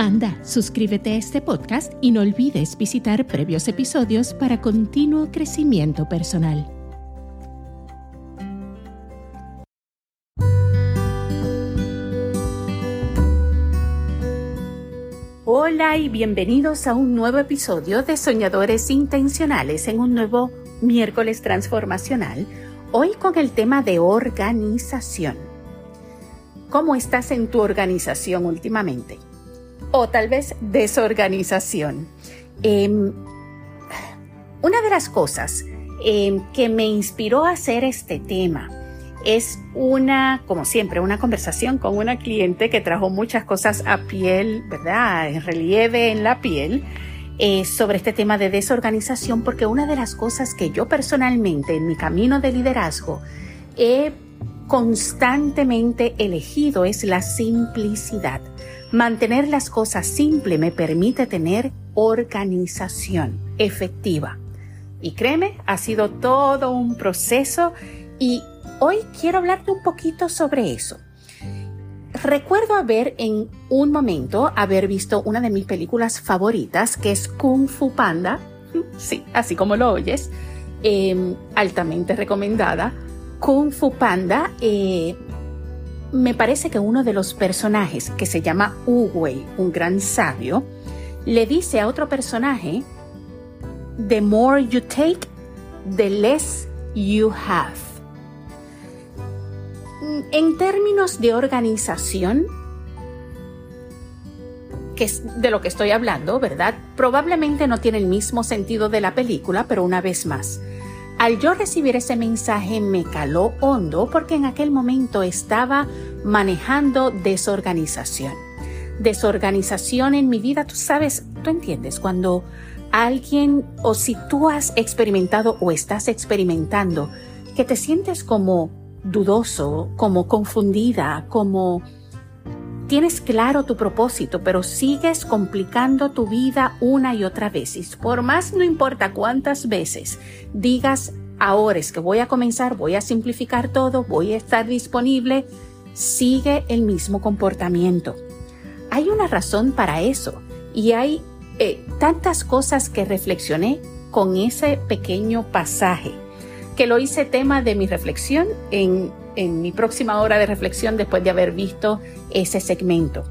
Anda, suscríbete a este podcast y no olvides visitar previos episodios para continuo crecimiento personal. Hola y bienvenidos a un nuevo episodio de Soñadores Intencionales en un nuevo miércoles transformacional, hoy con el tema de organización. ¿Cómo estás en tu organización últimamente? O tal vez desorganización. Em, una de las cosas em, que me inspiró a hacer este tema es una, como siempre, una conversación con una cliente que trajo muchas cosas a piel, ¿verdad? En relieve en la piel. Eh, sobre este tema de desorganización, porque una de las cosas que yo personalmente en mi camino de liderazgo he constantemente elegido es la simplicidad. Mantener las cosas simples me permite tener organización efectiva. Y créeme, ha sido todo un proceso y hoy quiero hablarte un poquito sobre eso. Recuerdo haber en un momento haber visto una de mis películas favoritas que es Kung Fu Panda. Sí, así como lo oyes, em, altamente recomendada. Kung Fu Panda eh, me parece que uno de los personajes, que se llama Uwei, un gran sabio, le dice a otro personaje, The more you take, the less you have. En términos de organización, que es de lo que estoy hablando, ¿verdad? Probablemente no tiene el mismo sentido de la película, pero una vez más, al yo recibir ese mensaje me caló hondo porque en aquel momento estaba manejando desorganización. Desorganización en mi vida, tú sabes, tú entiendes, cuando alguien o si tú has experimentado o estás experimentando que te sientes como dudoso, como confundida, como tienes claro tu propósito, pero sigues complicando tu vida una y otra vez. Por más no importa cuántas veces digas, ahora es que voy a comenzar, voy a simplificar todo, voy a estar disponible, sigue el mismo comportamiento. Hay una razón para eso y hay eh, tantas cosas que reflexioné con ese pequeño pasaje que lo hice tema de mi reflexión en en mi próxima hora de reflexión después de haber visto ese segmento.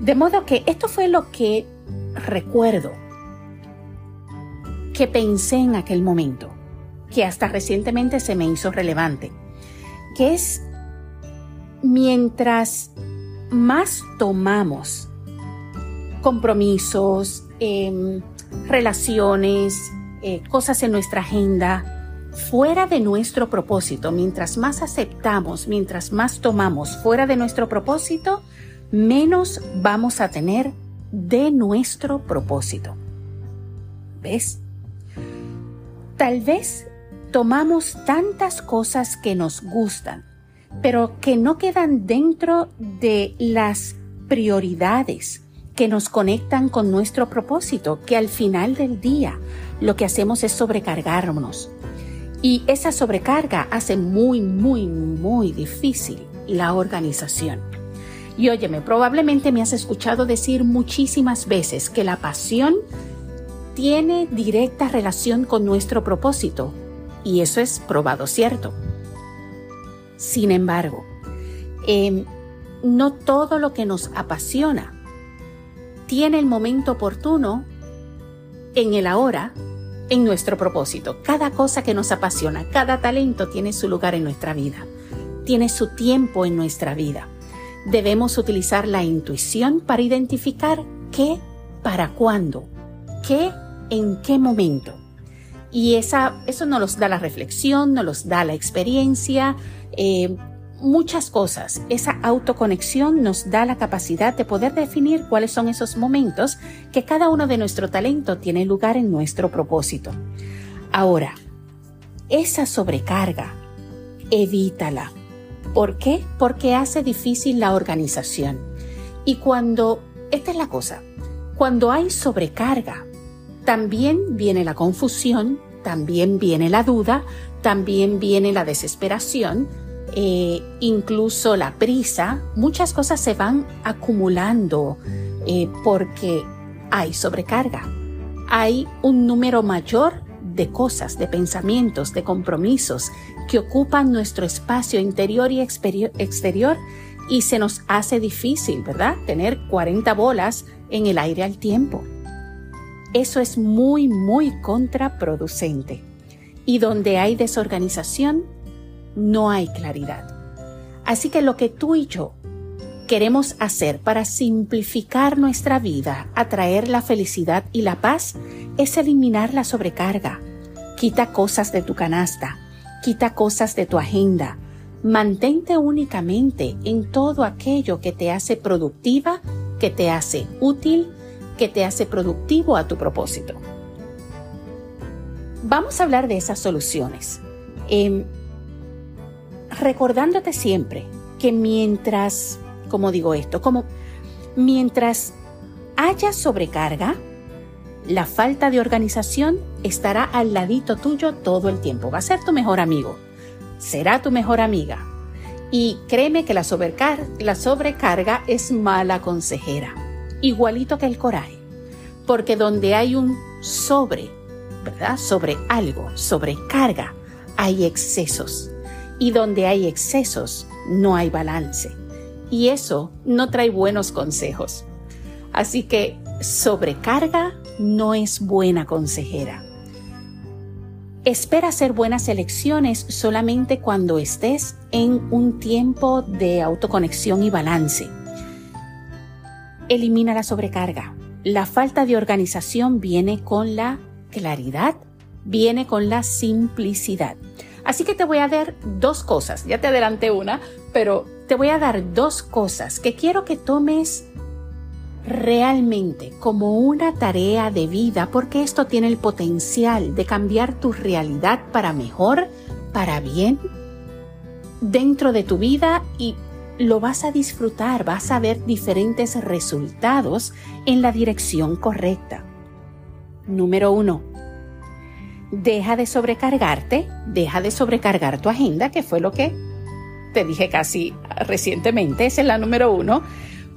De modo que esto fue lo que recuerdo, que pensé en aquel momento, que hasta recientemente se me hizo relevante, que es mientras más tomamos compromisos, em, relaciones, eh, cosas en nuestra agenda, fuera de nuestro propósito, mientras más aceptamos, mientras más tomamos fuera de nuestro propósito, menos vamos a tener de nuestro propósito. ¿Ves? Tal vez tomamos tantas cosas que nos gustan, pero que no quedan dentro de las prioridades que nos conectan con nuestro propósito, que al final del día lo que hacemos es sobrecargarnos, y esa sobrecarga hace muy, muy, muy difícil la organización. Y óyeme, probablemente me has escuchado decir muchísimas veces que la pasión tiene directa relación con nuestro propósito. Y eso es probado cierto. Sin embargo, em, no todo lo que nos apasiona tiene el momento oportuno en el ahora en nuestro propósito. Cada cosa que nos apasiona, cada talento tiene su lugar en nuestra vida, tiene su tiempo en nuestra vida. Debemos utilizar la intuición para identificar qué, para cuándo, qué, en qué momento. Y esa, eso nos da la reflexión, nos da la experiencia, eh, muchas cosas. Esa autoconexión nos da la capacidad de poder definir cuáles son esos momentos que cada uno de nuestro talento tiene lugar en nuestro propósito. Ahora, esa sobrecarga, evítala. ¿Por qué? Porque hace difícil la organización. Y cuando, esta es la cosa, cuando hay sobrecarga, también viene la confusión, también viene la duda, también viene la desesperación, eh, incluso la prisa, muchas cosas se van acumulando eh, porque hay sobrecarga. Hay un número mayor de cosas, de pensamientos, de compromisos que ocupan nuestro espacio interior y exterior y se nos hace difícil, ¿verdad? Tener 40 bolas en el aire al tiempo. Eso es muy, muy contraproducente. Y donde hay desorganización, no hay claridad. Así que lo que tú y yo queremos hacer para simplificar nuestra vida, atraer la felicidad y la paz, es eliminar la sobrecarga. Quita cosas de tu canasta, quita cosas de tu agenda. Mantente únicamente en todo aquello que te hace productiva, que te hace útil, que te hace productivo a tu propósito. Vamos a hablar de esas soluciones. Em, recordándote siempre que mientras, como digo esto, como mientras haya sobrecarga, la falta de organización estará al ladito tuyo todo el tiempo. Va a ser tu mejor amigo. Será tu mejor amiga. Y créeme que la sobrecarga, es mala consejera. Igualito que el coraje. Porque donde hay un sobre, ¿verdad? Sobre algo, sobrecarga, hay excesos y donde hay excesos no hay balance. Y eso no trae buenos consejos. Así que sobrecarga no es buena consejera. Espera hacer buenas elecciones solamente cuando estés en un tiempo de autoconexión y balance. Elimina la sobrecarga. La falta de organización viene con la claridad, viene con la simplicidad. Así que te voy a dar dos cosas, ya te adelanté una, pero te voy a dar dos cosas que quiero que tomes realmente como una tarea de vida porque esto tiene el potencial de cambiar tu realidad para mejor, para bien, dentro de tu vida y lo vas a disfrutar, vas a ver diferentes resultados en la dirección correcta. Número uno, deja de sobrecargarte, deja de sobrecargar tu agenda, que fue lo que te dije casi recientemente, esa es la número uno,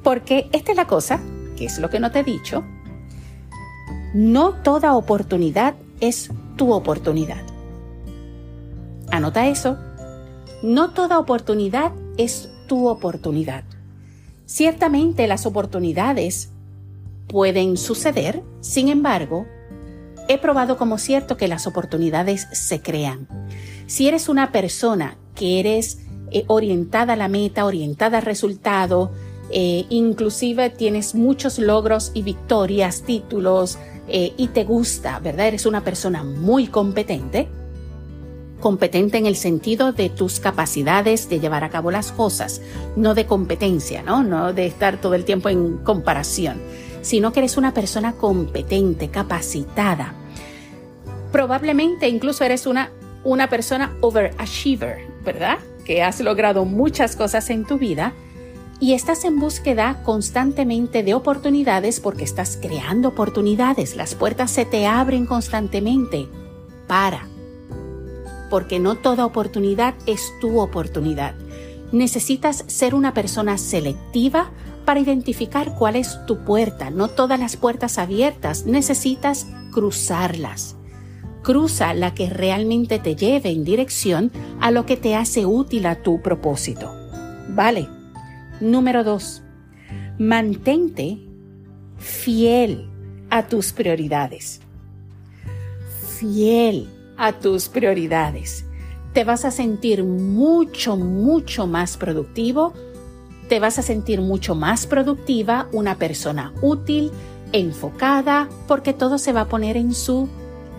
porque esta es la cosa, que es lo que no te he dicho, no toda oportunidad es tu oportunidad. Anota eso, no toda oportunidad es tu oportunidad. Ciertamente las oportunidades pueden suceder, sin embargo, he probado como cierto que las oportunidades se crean. Si eres una persona que eres eh, orientada a la meta, orientada al resultado, eh, inclusive tienes muchos logros y victorias, títulos, eh, y te gusta, ¿verdad? Eres una persona muy competente, competente en el sentido de tus capacidades de llevar a cabo las cosas, no de competencia, ¿no? No de estar todo el tiempo en comparación sino que eres una persona competente, capacitada. Probablemente incluso eres una, una persona overachiever, ¿verdad? Que has logrado muchas cosas en tu vida y estás en búsqueda constantemente de oportunidades porque estás creando oportunidades. Las puertas se te abren constantemente. Para. Porque no toda oportunidad es tu oportunidad. Necesitas ser una persona selectiva para identificar cuál es tu puerta. No todas las puertas abiertas, necesitas cruzarlas. Cruza la que realmente te lleve en dirección a lo que te hace útil a tu propósito. Vale. Número dos. Mantente fiel a tus prioridades. Fiel a tus prioridades. Te vas a sentir mucho, mucho más productivo te vas a sentir mucho más productiva, una persona útil, enfocada, porque todo se va a poner en su,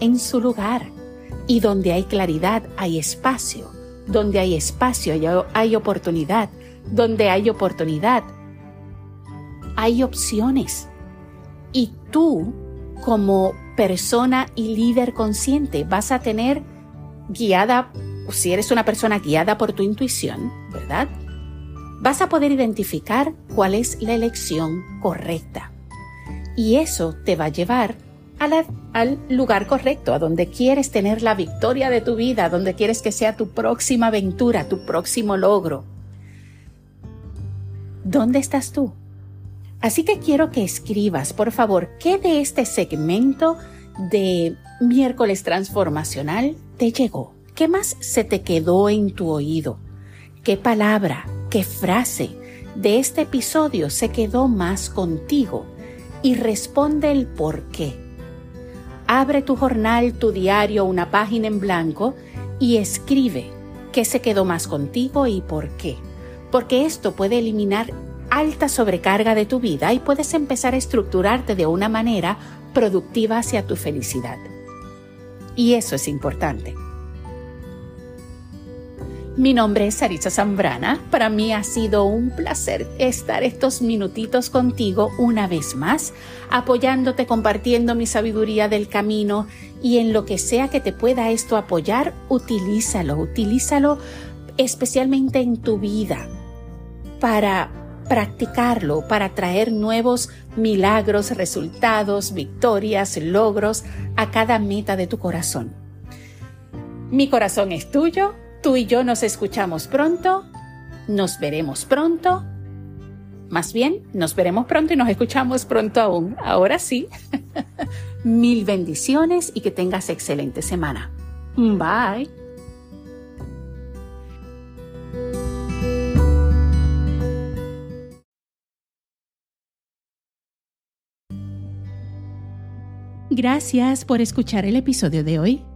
en su lugar. Y donde hay claridad hay espacio, donde hay espacio hay, oportunidad, donde hay oportunidad hay opciones. Y tú, como persona y líder consciente. Vas a tener guiada, si eres una persona guiada por tu intuición, ¿verdad? Vas a poder identificar cuál es la elección correcta. Y eso te va a llevar al lugar correcto, a donde quieres tener la victoria de tu vida, donde quieres que sea tu próxima aventura, tu próximo logro. ¿Dónde estás tú? Así que quiero que escribas, por favor, qué de este segmento de miércoles transformacional te llegó. ¿Qué más se te quedó en tu oído? ¿Qué palabra, qué frase de este episodio se quedó más contigo? Y responde el por qué. Abre tu jornal, tu diario, una página en blanco y escribe qué se quedó más contigo y por qué. Porque esto puede eliminar alta sobrecarga de tu vida y puedes empezar a estructurarte de una manera productiva hacia tu felicidad. Y eso es importante. Mi nombre es Sarisa Zambrana. Para mí ha sido un placer estar estos minutitos contigo una vez más, apoyándote, compartiendo mi sabiduría del camino y en lo que sea que te pueda esto apoyar, utilízalo, utilízalo especialmente en tu vida para practicarlo, para traer nuevos milagros, resultados, victorias, logros a cada meta de tu corazón. Mi corazón es tuyo Tú y yo nos escuchamos pronto, nos veremos pronto. Más bien, nos veremos pronto y nos escuchamos pronto aún. Ahora sí. Mil bendiciones y que tengas excelente semana. Bye. Gracias por escuchar el episodio de hoy.